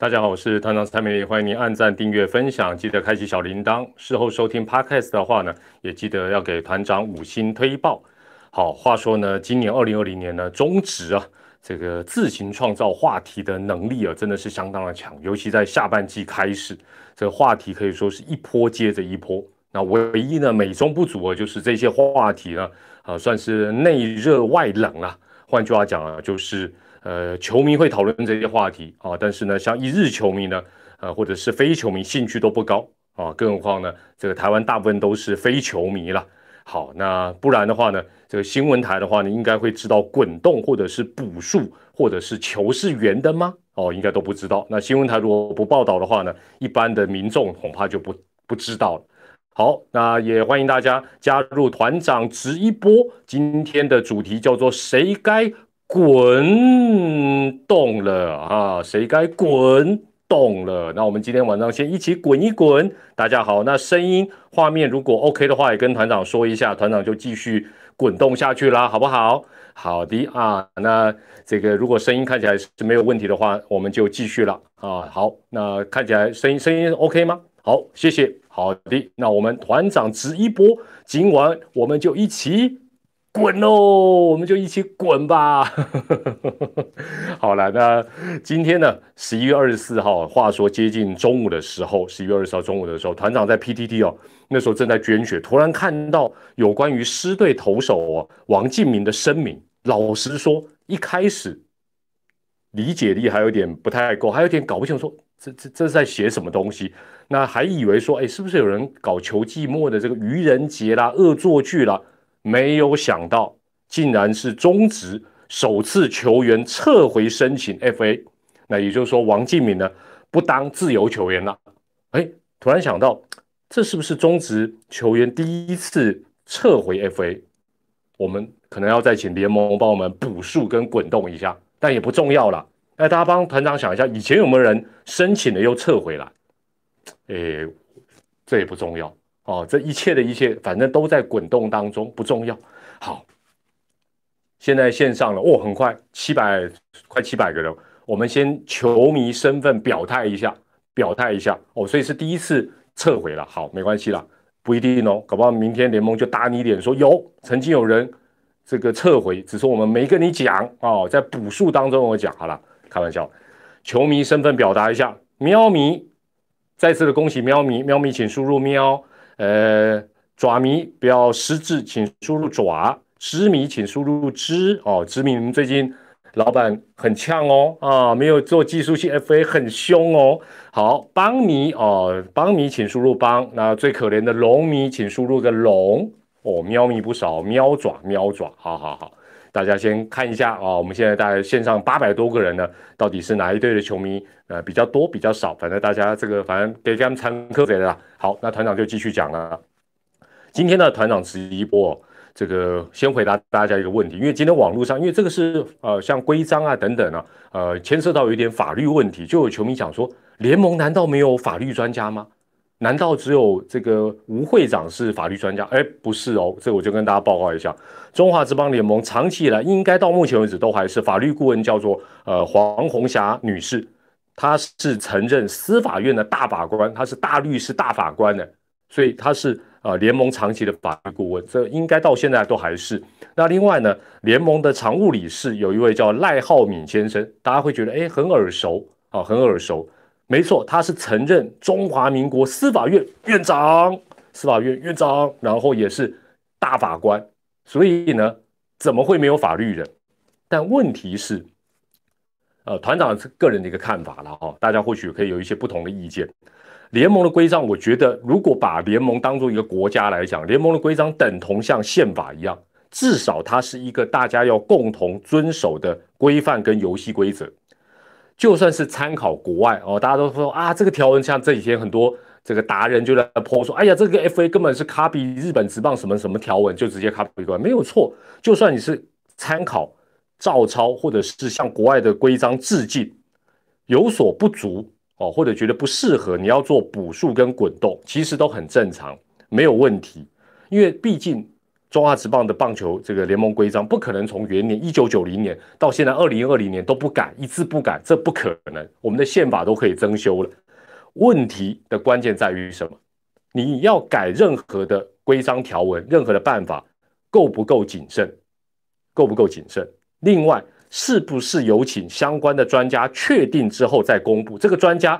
大家好，我是团长蔡美丽，欢迎您按赞、订阅、分享，记得开启小铃铛。事后收听 Podcast 的话呢，也记得要给团长五星推报。好，话说呢，今年二零二零年呢，中职啊，这个自行创造话题的能力啊，真的是相当的强，尤其在下半季开始，这个话题可以说是一波接着一波。那唯一呢，美中不足啊，就是这些话题呢，啊，算是内热外冷啊。换句话讲啊，就是呃，球迷会讨论这些话题啊，但是呢，像一日球迷呢，呃，或者是非球迷，兴趣都不高啊。更何况呢，这个台湾大部分都是非球迷了。好，那不然的话呢，这个新闻台的话，呢应该会知道滚动或者是补数或者是球是圆的吗？哦，应该都不知道。那新闻台如果不报道的话呢，一般的民众恐怕就不不知道了。好，那也欢迎大家加入团长直一波。今天的主题叫做“谁该滚动了啊？谁该滚动了？”那我们今天晚上先一起滚一滚。大家好，那声音画面如果 OK 的话，也跟团长说一下，团长就继续滚动下去啦，好不好？好的啊，那这个如果声音看起来是没有问题的话，我们就继续了啊。好，那看起来声音声音 OK 吗？好，谢谢。好的，那我们团长直一波，今晚我们就一起滚喽，我们就一起滚吧。好了，那今天呢，十一月二十四号，话说接近中午的时候，十一月二十四号中午的时候，团长在 PTT 哦，那时候正在捐血，突然看到有关于狮队投手哦王敬明的声明。老实说，一开始理解力还有点不太够，还有点搞不清楚，说这这这是在写什么东西。那还以为说，哎，是不是有人搞球季末的这个愚人节啦、恶作剧啦？没有想到，竟然是中职首次球员撤回申请 FA。那也就是说，王敬敏呢不当自由球员了。哎，突然想到，这是不是中职球员第一次撤回 FA？我们可能要再请联盟帮我们补数跟滚动一下，但也不重要了。哎，大家帮团长想一下，以前有没有人申请了又撤回来？诶，这也不重要哦。这一切的一切，反正都在滚动当中，不重要。好，现在线上了哦，很快七百，快七百个人。我们先球迷身份表态一下，表态一下哦。所以是第一次撤回了，好，没关系啦，不一定哦，搞不好明天联盟就打你脸，说有曾经有人这个撤回，只是我们没跟你讲哦，在补数当中我讲好了，开玩笑。球迷身份表达一下，喵迷。再次的恭喜喵咪，喵咪请输入喵，呃，爪迷不要失智，请输入爪，知迷请输入知。哦，知迷你们最近老板很呛哦，啊，没有做技术性 FA 很凶哦，好，帮迷哦，帮迷请输入帮，那最可怜的龙迷请输入个龙。哦，喵迷不少，喵爪喵爪，好好好。大家先看一下啊，我们现在大概线上八百多个人呢，到底是哪一队的球迷？呃，比较多，比较少，反正大家这个反正给他们参课的啦。好，那团长就继续讲了。今天的团长直播，这个先回答大家一个问题，因为今天网络上，因为这个是呃像规章啊等等啊，呃牵涉到有一点法律问题，就有球迷讲说，联盟难道没有法律专家吗？难道只有这个吴会长是法律专家？哎，不是哦，这我就跟大家报告一下，中华职邦联盟长期以来，应该到目前为止都还是法律顾问，叫做呃黄红霞女士，她是曾任司法院的大法官，她是大律师、大法官的，所以她是呃联盟长期的法律顾问，这应该到现在都还是。那另外呢，联盟的常务理事有一位叫赖浩敏先生，大家会觉得哎很耳熟啊，很耳熟。没错，他是曾任中华民国司法院院长，司法院院长，然后也是大法官，所以呢，怎么会没有法律人？但问题是，呃，团长是个人的一个看法了哦，大家或许可以有一些不同的意见。联盟的规章，我觉得如果把联盟当做一个国家来讲，联盟的规章等同像宪法一样，至少它是一个大家要共同遵守的规范跟游戏规则。就算是参考国外哦，大家都说啊，这个条文像这几天很多这个达人就在泼说，哎呀，这个 FA 根本是 copy 日本职棒什么什么条文，就直接 copy 过来，没有错。就算你是参考、照抄，或者是向国外的规章致敬，有所不足哦，或者觉得不适合，你要做补数跟滚动，其实都很正常，没有问题。因为毕竟中华职棒的棒球这个联盟规章不可能从元年一九九零年到现在二零二零年都不改，一字不改，这不可能。我们的宪法都可以增修了。问题的关键在于什么？你要改任何的规章条文，任何的办法，够不够谨慎？够不够谨慎？另外，是不是有请相关的专家确定之后再公布？这个专家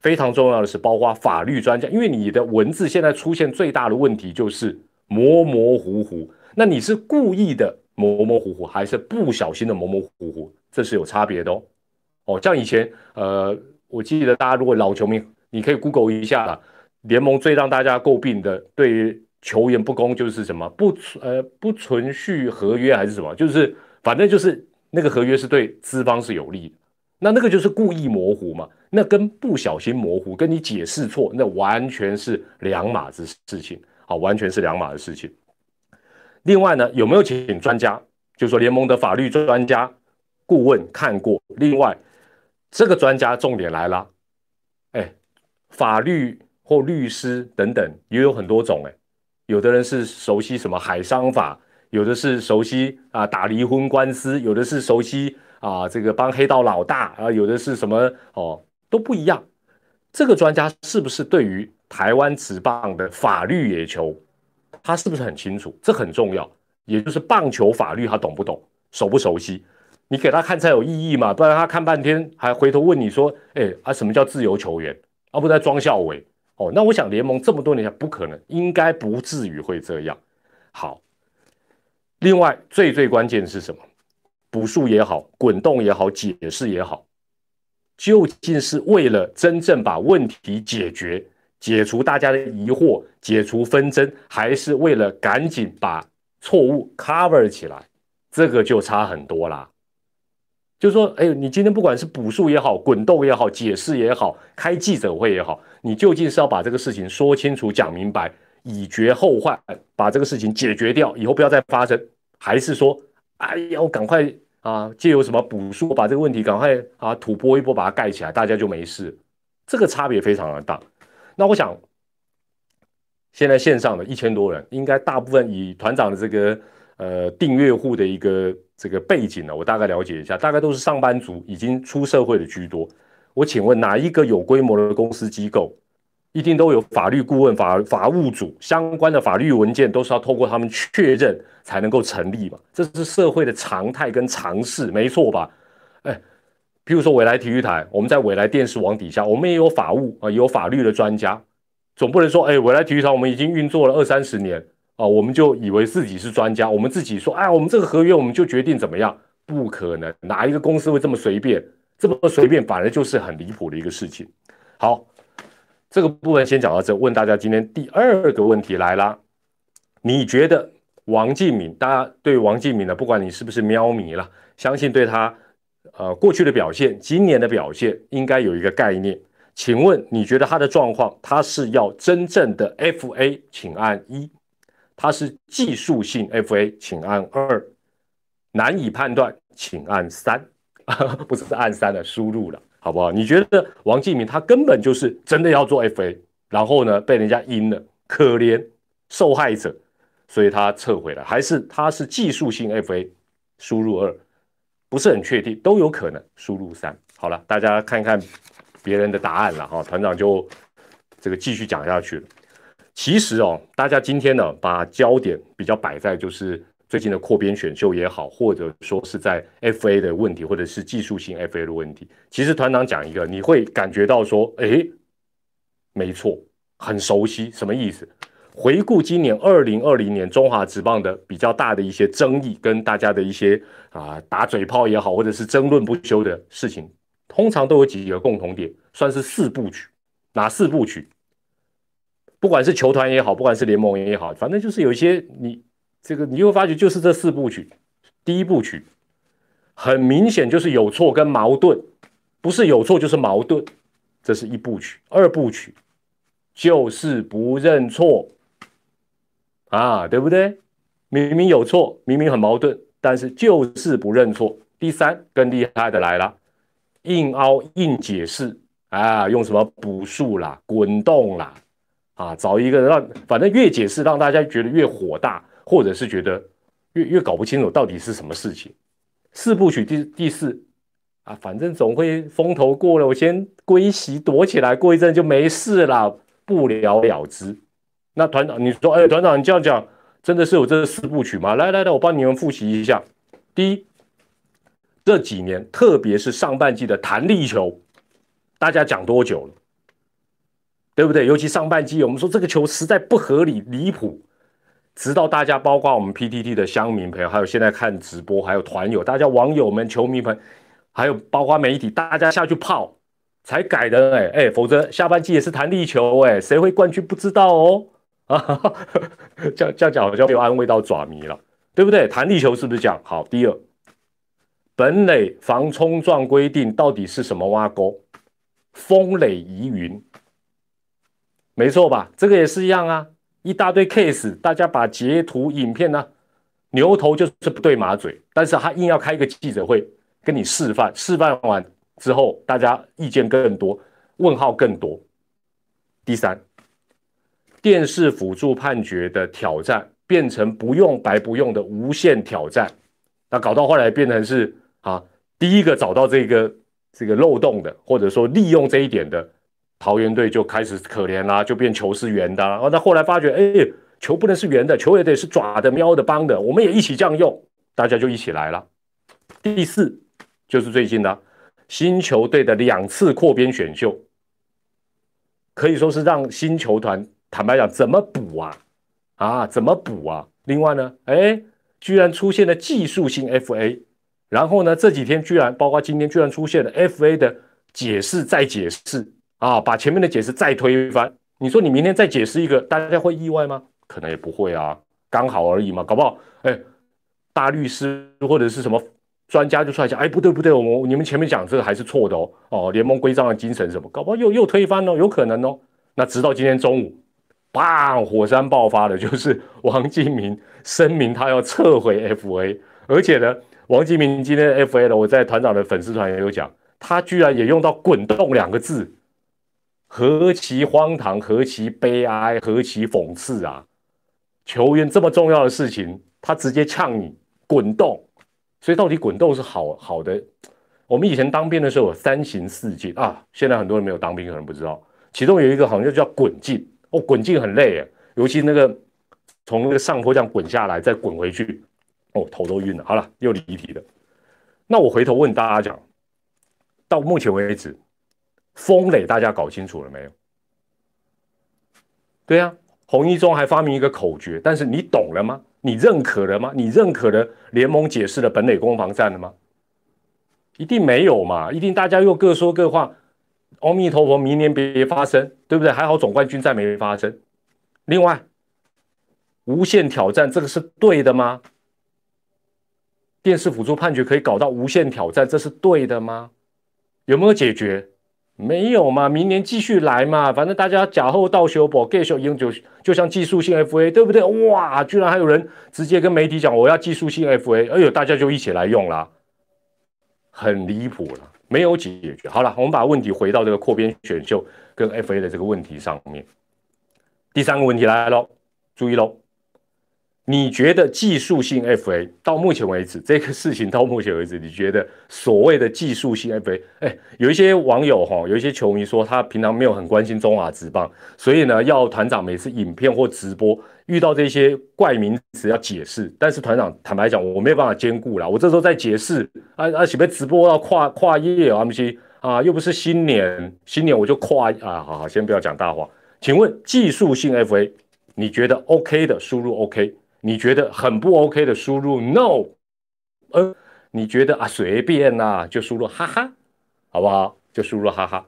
非常重要的是，包括法律专家，因为你的文字现在出现最大的问题就是。模模糊糊，那你是故意的模模糊糊，还是不小心的模模糊糊？这是有差别的哦。哦，像以前，呃，我记得大家如果老球迷，你可以 Google 一下，联盟最让大家诟病的对于球员不公就是什么不呃不存续合约还是什么，就是反正就是那个合约是对资方是有利的，那那个就是故意模糊嘛，那跟不小心模糊，跟你解释错，那完全是两码子事情。啊，完全是两码的事情。另外呢，有没有请专家？就说联盟的法律专家顾问看过。另外，这个专家重点来了，哎，法律或律师等等也有很多种。哎，有的人是熟悉什么海商法，有的是熟悉啊打离婚官司，有的是熟悉啊这个帮黑道老大啊，有的是什么哦都不一样。这个专家是不是对于？台湾职棒的法律野球，他是不是很清楚？这很重要，也就是棒球法律他懂不懂，熟不熟悉？你给他看才有意义嘛，不然他看半天还回头问你说：“哎啊，什么叫自由球员？”而不在装校委哦。那我想联盟这么多年不可能，应该不至于会这样。好，另外最最关键是什么？补数也好，滚动也好，解释也好，究竟是为了真正把问题解决？解除大家的疑惑，解除纷争，还是为了赶紧把错误 cover 起来，这个就差很多啦。就是说，哎，你今天不管是补数也好，滚动也好，解释也好，开记者会也好，你究竟是要把这个事情说清楚、讲明白，以绝后患，把这个事情解决掉，以后不要再发生，还是说，哎呀，我赶快啊，借由什么补数把这个问题赶快啊吐波一波把它盖起来，大家就没事。这个差别非常的大。那我想，现在线上的一千多人，应该大部分以团长的这个呃订阅户的一个这个背景呢，我大概了解一下，大概都是上班族，已经出社会的居多。我请问，哪一个有规模的公司机构，一定都有法律顾问、法法务组相关的法律文件，都是要透过他们确认才能够成立嘛？这是社会的常态跟常识，没错吧？哎。譬如说，未来体育台，我们在未来电视网底下，我们也有法务啊，有法律的专家，总不能说，哎，未来体育台我们已经运作了二三十年啊，我们就以为自己是专家，我们自己说，哎，我们这个合约我们就决定怎么样？不可能，哪一个公司会这么随便？这么随便，反而就是很离谱的一个事情。好，这个部分先讲到这，问大家今天第二个问题来啦，你觉得王敬敏？大家对王敬敏呢，不管你是不是喵迷了，相信对他。呃，过去的表现，今年的表现应该有一个概念。请问你觉得他的状况，他是要真正的 FA，请按一；他是技术性 FA，请按二；难以判断，请按三。不是按三的输入了，好不好？你觉得王继明他根本就是真的要做 FA，然后呢被人家阴了，可怜受害者，所以他撤回了，还是他是技术性 FA，输入二？不是很确定，都有可能输入三。好了，大家看看别人的答案了哈。团长就这个继续讲下去。其实哦，大家今天呢，把焦点比较摆在就是最近的扩编选秀也好，或者说是在 FA 的问题，或者是技术性 FA 的问题。其实团长讲一个，你会感觉到说，哎，没错，很熟悉，什么意思？回顾今年二零二零年中华职棒的比较大的一些争议，跟大家的一些啊打嘴炮也好，或者是争论不休的事情，通常都有几个共同点，算是四部曲。哪四部曲？不管是球团也好，不管是联盟也好，反正就是有一些你这个你会发觉就是这四部曲。第一部曲很明显就是有错跟矛盾，不是有错就是矛盾，这是一部曲。二部曲就是不认错。啊，对不对？明明有错，明明很矛盾，但是就是不认错。第三，更厉害的来了，硬凹硬解释啊，用什么补数啦、滚动啦，啊，找一个让反正越解释让大家觉得越火大，或者是觉得越越搞不清楚到底是什么事情。四部曲第第四啊，反正总会风头过了，我先归席躲起来，过一阵就没事了，不了了之。那团长，你说，哎，团长，你这样讲，真的是有这四部曲吗？来来来，我帮你们复习一下。第一，这几年，特别是上半季的弹力球，大家讲多久了？对不对？尤其上半季，我们说这个球实在不合理、离谱，直到大家，包括我们 PTT 的乡民朋友，还有现在看直播，还有团友，大家网友们、球迷朋友，还有包括媒体，大家下去泡才改的，哎哎，否则下半季也是弹力球，哎，谁会冠军不知道哦。啊，这样这样讲好像没有安慰到爪迷了，对不对？弹力球是不是这样？好，第二，本垒防冲撞规定到底是什么挖沟？风垒疑云，没错吧？这个也是一样啊，一大堆 case，大家把截图、影片呢，牛头就是不对马嘴，但是他硬要开一个记者会跟你示范，示范完之后，大家意见更多，问号更多。第三。电视辅助判决的挑战变成不用白不用的无限挑战，那搞到后来变成是啊，第一个找到这个这个漏洞的，或者说利用这一点的桃园队就开始可怜啦，就变球是圆的。哦，那后来发觉，哎，球不能是圆的，球也得是爪的、喵的、帮的，我们也一起这样用，大家就一起来了。第四就是最近的新球队的两次扩编选秀，可以说是让新球团。坦白讲，怎么补啊？啊，怎么补啊？另外呢，哎，居然出现了技术性 FA，然后呢，这几天居然包括今天居然出现了 FA 的解释再解释啊，把前面的解释再推翻。你说你明天再解释一个，大家会意外吗？可能也不会啊，刚好而已嘛，搞不好哎，大律师或者是什么专家就出来讲，哎，不对不对，我们你们前面讲这个还是错的哦，哦，联盟规章的精神什么，搞不好又又推翻了，有可能哦。那直到今天中午。砰！火山爆发的，就是王金明声明他要撤回 FA，而且呢，王金明今天 FA 呢，我在团长的粉丝团也有讲，他居然也用到“滚动”两个字，何其荒唐，何其悲哀，何其讽刺啊！球员这么重要的事情，他直接呛你“滚动”，所以到底“滚动”是好好的？我们以前当兵的时候有三行四进啊，现在很多人没有当兵，可能不知道，其中有一个好像就叫“滚进”。哦，滚进很累，尤其那个从那个上坡这样滚下来，再滚回去，哦，头都晕了。好了，又离题了。那我回头问大家讲，到目前为止，风磊大家搞清楚了没有？对呀，洪一中还发明一个口诀，但是你懂了吗？你认可了吗？你认可了联盟解释的本垒攻防战了吗？一定没有嘛，一定大家又各说各话。阿弥陀佛，明年别发生，对不对？还好总冠军赛没发生。另外，无限挑战这个是对的吗？电视辅助判决可以搞到无限挑战，这是对的吗？有没有解决？没有嘛？明年继续来嘛？反正大家假后到修补，继续用就就像技术性 FA，对不对？哇，居然还有人直接跟媒体讲我要技术性 FA，哎呦，大家就一起来用啦，很离谱了。没有解决好了，我们把问题回到这个扩编选秀跟 FA 的这个问题上面。第三个问题来喽，注意喽，你觉得技术性 FA 到目前为止这个事情到目前为止，你觉得所谓的技术性 FA，哎，有一些网友哈，有一些球迷说他平常没有很关心中华职棒，所以呢要团长每次影片或直播。遇到这些怪名词要解释，但是团长坦白讲，我没有办法兼顾了。我这时候在解释，啊啊，准备直播要跨跨页啊，不是啊，又不是新年，新年我就跨啊，好好，先不要讲大话。请问技术性 FA，你觉得 OK 的输入 OK，你觉得很不 OK 的输入 No，呃，你觉得啊随便呐就输入哈哈，好不好？就输入哈哈。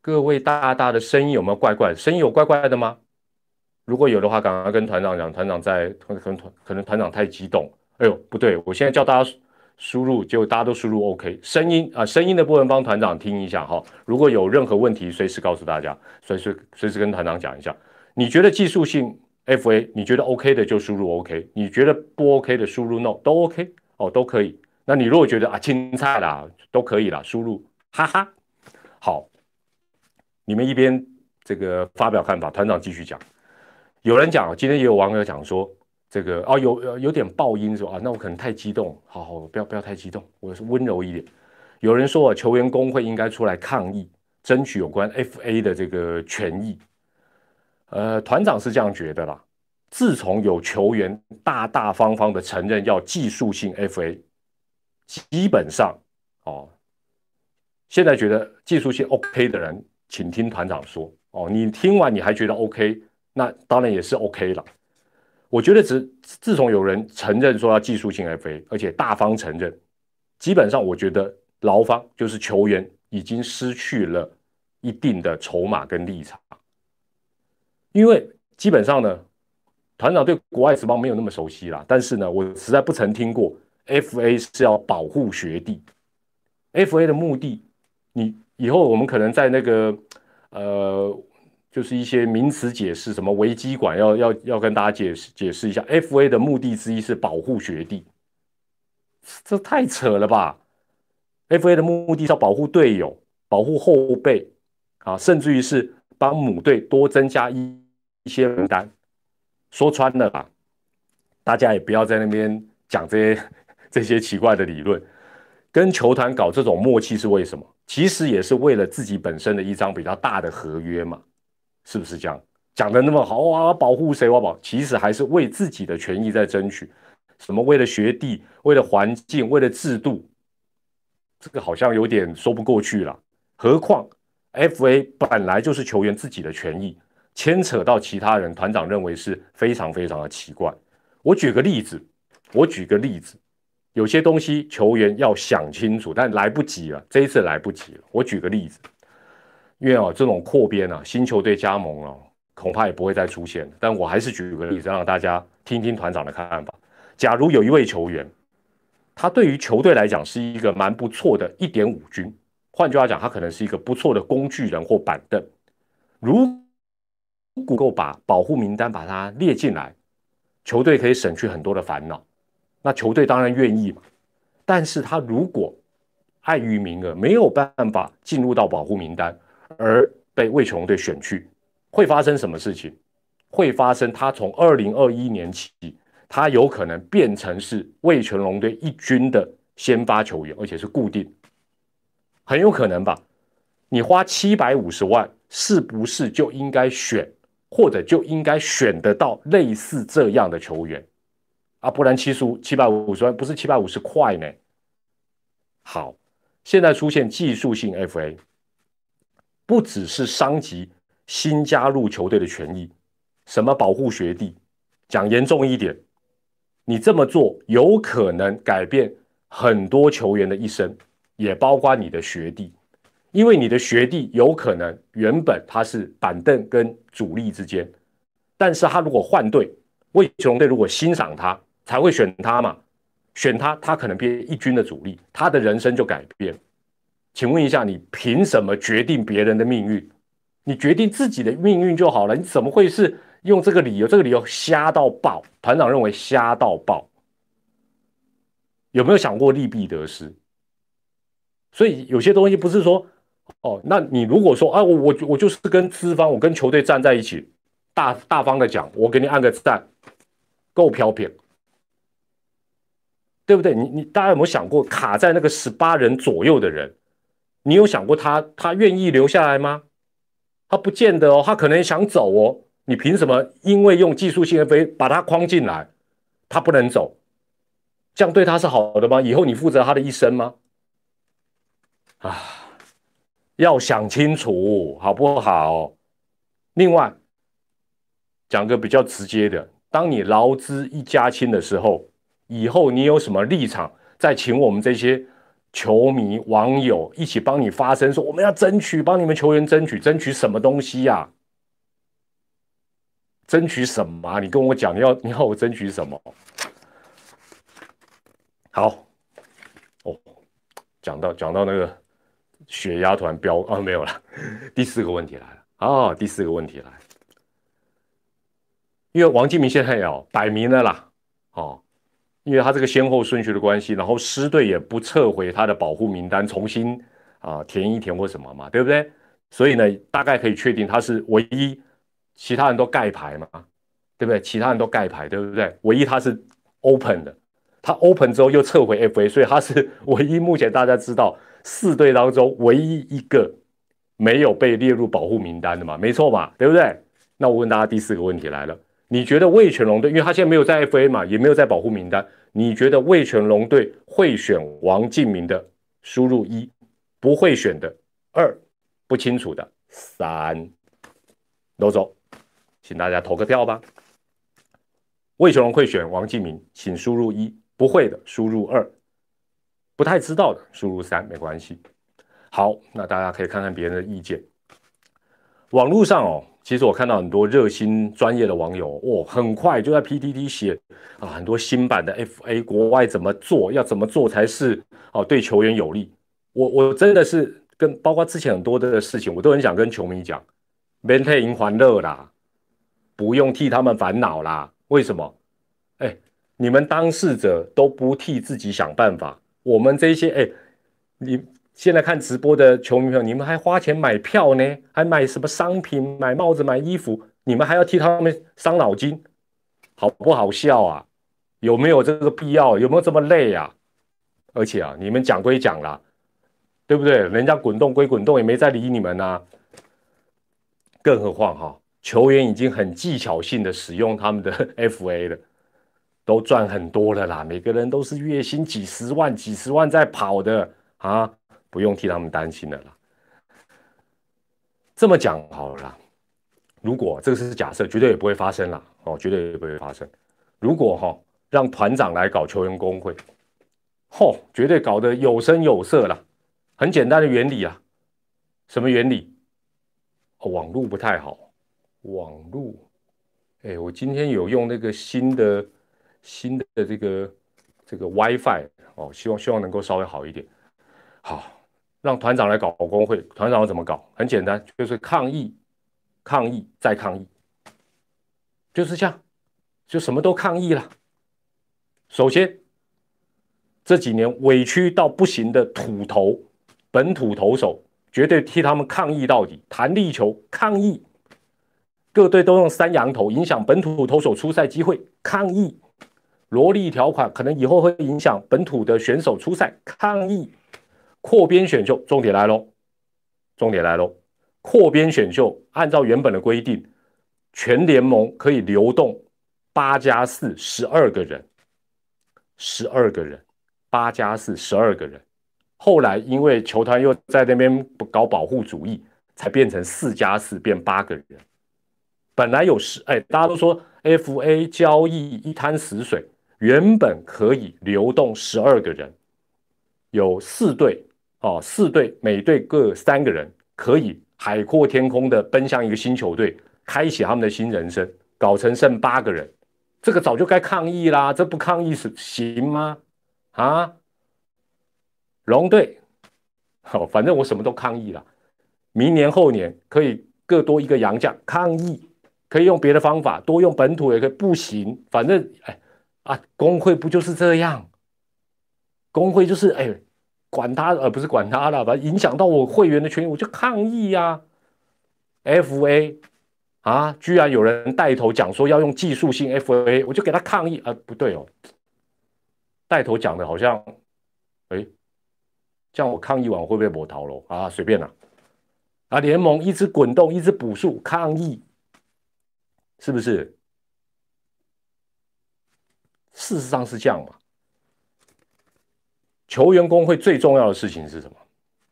各位大大的声音有没有怪怪？声音有怪怪的吗？如果有的话，赶快跟团长讲。团长在，可能团可能团长太激动。哎呦，不对，我现在叫大家输入，结果大家都输入 OK。声音啊，声音的部分帮团长听一下哈。如果有任何问题，随时告诉大家，随时随时跟团长讲一下。你觉得技术性 FA，你觉得 OK 的就输入 OK，你觉得不 OK 的输入 No，都 OK 哦，都可以。那你如果觉得啊青菜啦，都可以啦，输入哈哈。好，你们一边这个发表看法，团长继续讲。有人讲，今天也有网友讲说，这个哦有有点爆音说啊，那我可能太激动，好好不要不要太激动，我是温柔一点。有人说啊，球员工会应该出来抗议，争取有关 FA 的这个权益。呃，团长是这样觉得啦。自从有球员大大方方的承认要技术性 FA，基本上哦，现在觉得技术性 OK 的人，请听团长说哦。你听完你还觉得 OK，那当然也是 OK 了。我觉得自自从有人承认说要技术性 FA，而且大方承认，基本上我觉得。劳方就是球员已经失去了一定的筹码跟立场，因为基本上呢，团长对国外职棒没有那么熟悉啦。但是呢，我实在不曾听过 FA 是要保护学弟。FA 的目的，你以后我们可能在那个呃，就是一些名词解释，什么危机管要要要跟大家解释解释一下。FA 的目的之一是保护学弟，这太扯了吧？F.A. 的目的是要保护队友、保护后辈啊，甚至于是帮母队多增加一一些名单。说穿了吧，大家也不要在那边讲这些 这些奇怪的理论。跟球团搞这种默契是为什么？其实也是为了自己本身的一张比较大的合约嘛，是不是这样？讲的那么好啊，保护谁？我保，其实还是为自己的权益在争取。什么为了学弟，为了环境，为了制度。这个好像有点说不过去了，何况 F.A. 本来就是球员自己的权益，牵扯到其他人，团长认为是非常非常的奇怪。我举个例子，我举个例子，有些东西球员要想清楚，但来不及了，这一次来不及了。我举个例子，因为啊，这种扩编啊，新球队加盟啊，恐怕也不会再出现。但我还是举个例子，让大家听听团长的看法。假如有一位球员，他对于球队来讲是一个蛮不错的一点五军，换句话讲，他可能是一个不错的工具人或板凳。如果够把保护名单把它列进来，球队可以省去很多的烦恼。那球队当然愿意嘛。但是他如果碍于名额没有办法进入到保护名单，而被魏球队选去，会发生什么事情？会发生他从二零二一年起。他有可能变成是魏全龙队一军的先发球员，而且是固定，很有可能吧？你花七百五十万，是不是就应该选，或者就应该选得到类似这样的球员啊？不然七十五七百五十万不是七百五十块呢？好，现在出现技术性 FA，不只是伤及新加入球队的权益，什么保护学弟，讲严重一点。你这么做有可能改变很多球员的一生，也包括你的学弟，因为你的学弟有可能原本他是板凳跟主力之间，但是他如果换队，魏雄队如果欣赏他，才会选他嘛，选他，他可能变一军的主力，他的人生就改变。请问一下，你凭什么决定别人的命运？你决定自己的命运就好了，你怎么会是？用这个理由，这个理由瞎到爆。团长认为瞎到爆，有没有想过利弊得失？所以有些东西不是说，哦，那你如果说啊，我我我就是跟资方，我跟球队站在一起，大大方的讲，我给你按个赞，够飘撇，对不对？你你大家有没有想过，卡在那个十八人左右的人，你有想过他他愿意留下来吗？他不见得哦，他可能想走哦。你凭什么？因为用技术性 FA 把他框进来，他不能走，这样对他是好的吗？以后你负责他的一生吗？啊，要想清楚好不好？另外，讲个比较直接的，当你劳资一家亲的时候，以后你有什么立场，再请我们这些球迷网友一起帮你发声，说我们要争取，帮你们球员争取，争取什么东西呀？争取什么？你跟我讲，你要你要我争取什么？好，哦，讲到讲到那个血压突然飙啊，没有了。第四个问题来了啊，第四个问题来，因为王敬明现在要摆明了啦，哦，因为他这个先后顺序的关系，然后狮队也不撤回他的保护名单，重新啊填一填或什么嘛，对不对？所以呢，大概可以确定他是唯一。其他人都盖牌嘛，对不对？其他人都盖牌，对不对？唯一他是 open 的，他 open 之后又撤回 FA，所以他是 唯一目前大家知道四队当中唯一一个没有被列入保护名单的嘛？没错嘛，对不对？那我问大家第四个问题来了，你觉得魏全龙队，因为他现在没有在 FA 嘛，也没有在保护名单，你觉得魏全龙队会选王敬明的？输入一，不会选的二，不清楚的三，都走，请大家投个票吧。魏全龙会选王敬明，请输入一，不会的输入二，不太知道的输入三，没关系。好，那大家可以看看别人的意见。网络上哦，其实我看到很多热心专业的网友，哇，很快就在 PTT 写啊，很多新版的 FA 国外怎么做，要怎么做才是哦对球员有利。我我真的是跟包括之前很多的事情，我都很想跟球迷讲，Maintain 欢乐啦，不用替他们烦恼啦。为什么？哎，你们当事者都不替自己想办法，我们这些哎，你。现在看直播的球迷朋友，你们还花钱买票呢，还买什么商品、买帽子、买衣服，你们还要替他们伤脑筋，好不好笑啊？有没有这个必要？有没有这么累啊？而且啊，你们讲归讲啦，对不对？人家滚动归滚动，也没再理你们呐。更何况哈，球员已经很技巧性的使用他们的 FA 了，都赚很多了啦。每个人都是月薪几十万、几十万在跑的啊。不用替他们担心的啦。这么讲好了，如果这个是假设，绝对也不会发生啦。哦，绝对也不会发生。如果哈让团长来搞球员工会，嚯，绝对搞得有声有色啦。很简单的原理啊，什么原理？网络不太好，网络。哎，我今天有用那个新的新的这个这个 WiFi 哦，希望希望能够稍微好一点。好。让团长来搞工会，团长要怎么搞？很简单，就是抗议、抗议再抗议，就是这样，就什么都抗议了。首先，这几年委屈到不行的土头本土投手，绝对替他们抗议到底。弹力球抗议，各队都用三羊头，影响本土投手出赛机会，抗议。萝莉条款可能以后会影响本土的选手出赛，抗议。扩编选秀，重点来喽！重点来喽！扩编选秀按照原本的规定，全联盟可以流动八加四十二个人，十二个人，八加四十二个人。后来因为球团又在那边搞保护主义，才变成四加四变八个人。本来有十，哎，大家都说 FA 交易一滩死水，原本可以流动十二个人，有四队。哦，四队每队各三个人，可以海阔天空的奔向一个新球队，开启他们的新人生，搞成剩八个人，这个早就该抗议啦！这不抗议是行吗？啊，龙队，好，反正我什么都抗议了。明年后年可以各多一个洋将，抗议可以用别的方法，多用本土也可以，不行，反正哎啊，工会不就是这样？工会就是哎。管他，而不是管他了，把影响到我会员的权益，我就抗议呀！FA 啊，居然有人带头讲说要用技术性 FA，我就给他抗议啊！不对哦，带头讲的好像，哎，这样我抗议完会不会我逃了啊？随便啦，啊，联盟一直滚动，一直补数抗议，是不是？事实上是这样嘛？球员工会最重要的事情是什么？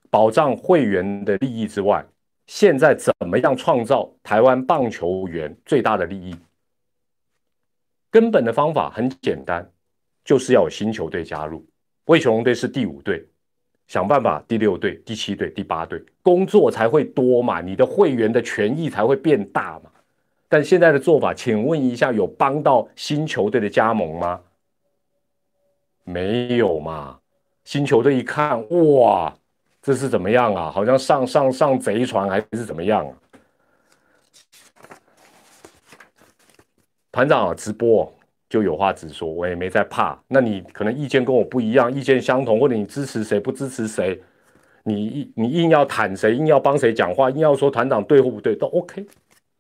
保障会员的利益之外，现在怎么样创造台湾棒球员最大的利益？根本的方法很简单，就是要有新球队加入。魏球龙队是第五队，想办法第六队、第七队、第八队工作才会多嘛，你的会员的权益才会变大嘛。但现在的做法，请问一下，有帮到新球队的加盟吗？没有嘛。新球队一看，哇，这是怎么样啊？好像上上上贼船还是怎么样啊？团长直播就有话直说，我也没在怕。那你可能意见跟我不一样，意见相同，或者你支持谁不支持谁，你你硬要坦谁，硬要帮谁讲话，硬要说团长对或不对，都 OK，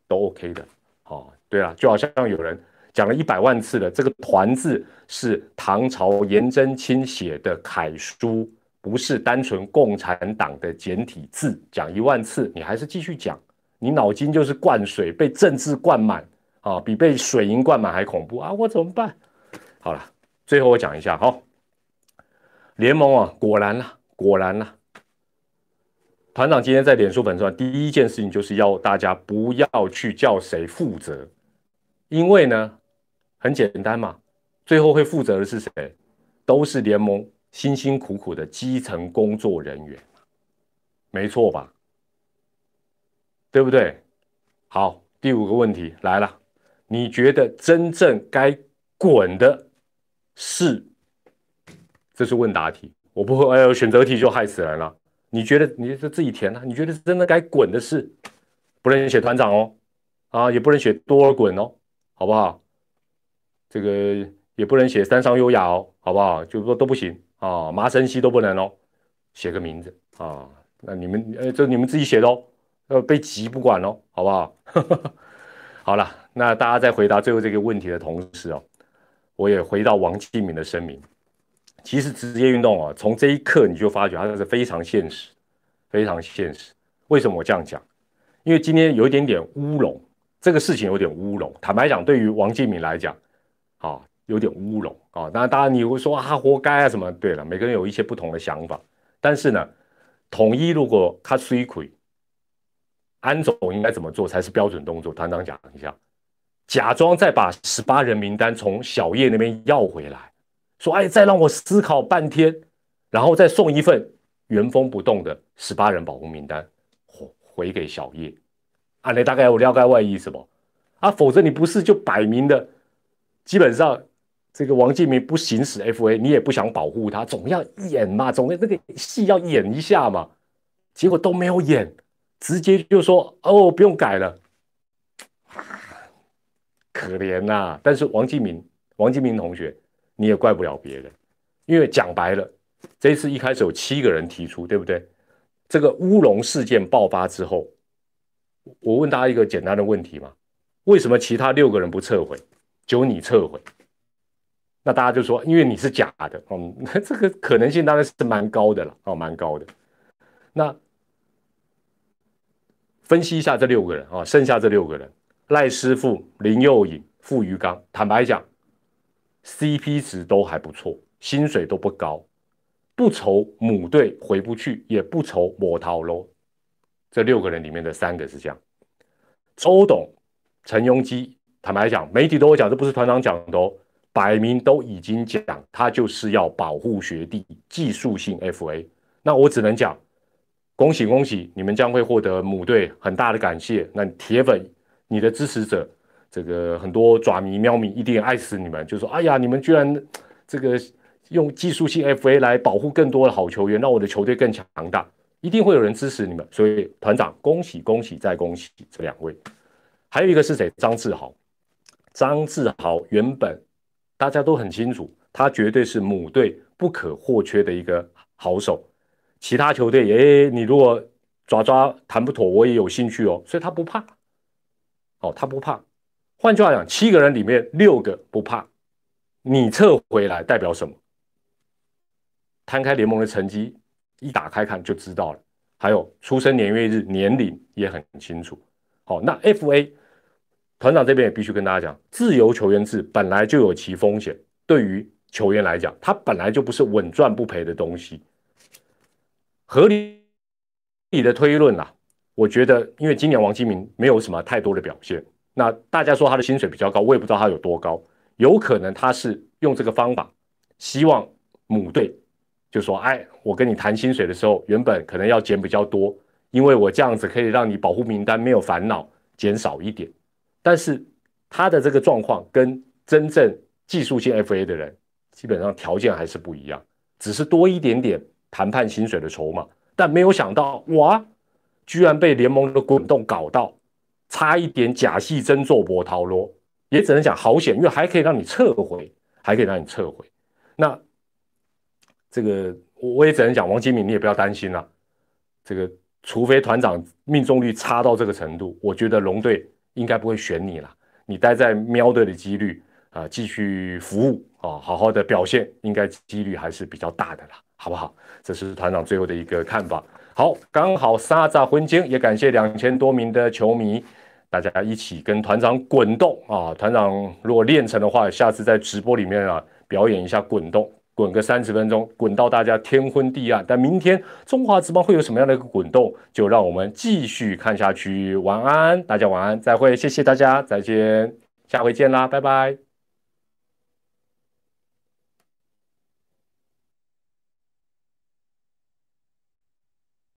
都 OK 的。好，对啊，就好像有人讲了一百万次了，这个“团”字是唐朝颜真卿写的楷书，不是单纯共产党的简体字。讲一万次，你还是继续讲，你脑筋就是灌水，被政治灌满啊，比被水银灌满还恐怖啊！我怎么办？好了，最后我讲一下，好，联盟啊，果然了，果然了。团长今天在脸书粉上第一件事情就是要大家不要去叫谁负责，因为呢，很简单嘛，最后会负责的是谁？都是联盟辛辛苦苦的基层工作人员，没错吧？对不对？好，第五个问题来了，你觉得真正该滚的是？这是问答题，我不会，哎呦，选择题就害死人了。你觉得你是自己填啊？你觉得真的该滚的是，不能写团长哦，啊，也不能写多尔衮哦，好不好？这个也不能写山上优雅哦，好不好？就是说都不行啊，麻生西都不能哦，写个名字啊，那你们呃，这你们自己写的哦，呃，被急不管哦，好不好？好了，那大家在回答最后这个问题的同时哦，我也回到王继明的声明。其实职业运动啊，从这一刻你就发觉它是非常现实，非常现实。为什么我这样讲？因为今天有一点点乌龙，这个事情有点乌龙。坦白讲，对于王继敏来讲，啊，有点乌龙啊。当然，当然你会说啊，活该啊什么？对了，每个人有一些不同的想法。但是呢，统一如果他衰亏，安总应该怎么做才是标准动作？团长讲一下，假装再把十八人名单从小叶那边要回来。说哎，再让我思考半天，然后再送一份原封不动的十八人保护名单回回给小叶，啊，你大概有了解外意思不？啊，否则你不是就摆明的，基本上这个王继明不行使 FA，你也不想保护他，总要演嘛，总要那个戏要演一下嘛，结果都没有演，直接就说哦，不用改了，可怜呐！但是王继明，王继明同学。你也怪不了别人，因为讲白了，这一次一开始有七个人提出，对不对？这个乌龙事件爆发之后，我问大家一个简单的问题嘛：为什么其他六个人不撤回，只有你撤回？那大家就说，因为你是假的。嗯，那 这个可能性当然是蛮高的了，哦，蛮高的。那分析一下这六个人啊，剩下这六个人：赖师傅、林佑颖、傅余刚。坦白讲。CP 值都还不错，薪水都不高，不愁母队回不去，也不愁磨逃喽。这六个人里面的三个是这样。周董、陈庸基，坦白讲，媒体都会讲，这不是团长讲的哦，摆明都已经讲，他就是要保护学弟，技术性 FA。那我只能讲，恭喜恭喜，你们将会获得母队很大的感谢。那铁粉，你的支持者。这个很多爪迷喵迷一定爱死你们，就说：“哎呀，你们居然这个用技术性 FA 来保护更多的好球员，让我的球队更强大，一定会有人支持你们。”所以团长，恭喜恭喜再恭喜这两位。还有一个是谁？张志豪。张志豪原本大家都很清楚，他绝对是母队不可或缺的一个好手。其他球队，哎，你如果抓抓谈不妥，我也有兴趣哦。所以他不怕。哦，他不怕。换句话讲，七个人里面六个不怕，你撤回来代表什么？摊开联盟的成绩，一打开看就知道了。还有出生年月日、年龄也很清楚。好，那 FA 团长这边也必须跟大家讲，自由球员制本来就有其风险，对于球员来讲，它本来就不是稳赚不赔的东西。合理的推论啦，我觉得，因为今年王金明没有什么太多的表现。那大家说他的薪水比较高，我也不知道他有多高，有可能他是用这个方法，希望母队就说：“哎，我跟你谈薪水的时候，原本可能要减比较多，因为我这样子可以让你保护名单没有烦恼，减少一点。”但是他的这个状况跟真正技术性 FA 的人基本上条件还是不一样，只是多一点点谈判薪水的筹码，但没有想到哇，居然被联盟的滚动搞到。差一点假戏真做波涛罗，也只能讲好险，因为还可以让你撤回，还可以让你撤回。那这个我也只能讲，王金敏你也不要担心了。这个除非团长命中率差到这个程度，我觉得龙队应该不会选你了。你待在喵队的几率啊，继续服务啊，好好的表现，应该几率还是比较大的啦，好不好？这是团长最后的一个看法。好，刚好沙扎婚间，也感谢两千多名的球迷，大家一起跟团长滚动啊！团长如果练成的话，下次在直播里面啊表演一下滚动，滚个三十分钟，滚到大家天昏地暗。但明天中华职棒会有什么样的一个滚动，就让我们继续看下去。晚安，大家晚安，再会，谢谢大家，再见，下回见啦，拜拜。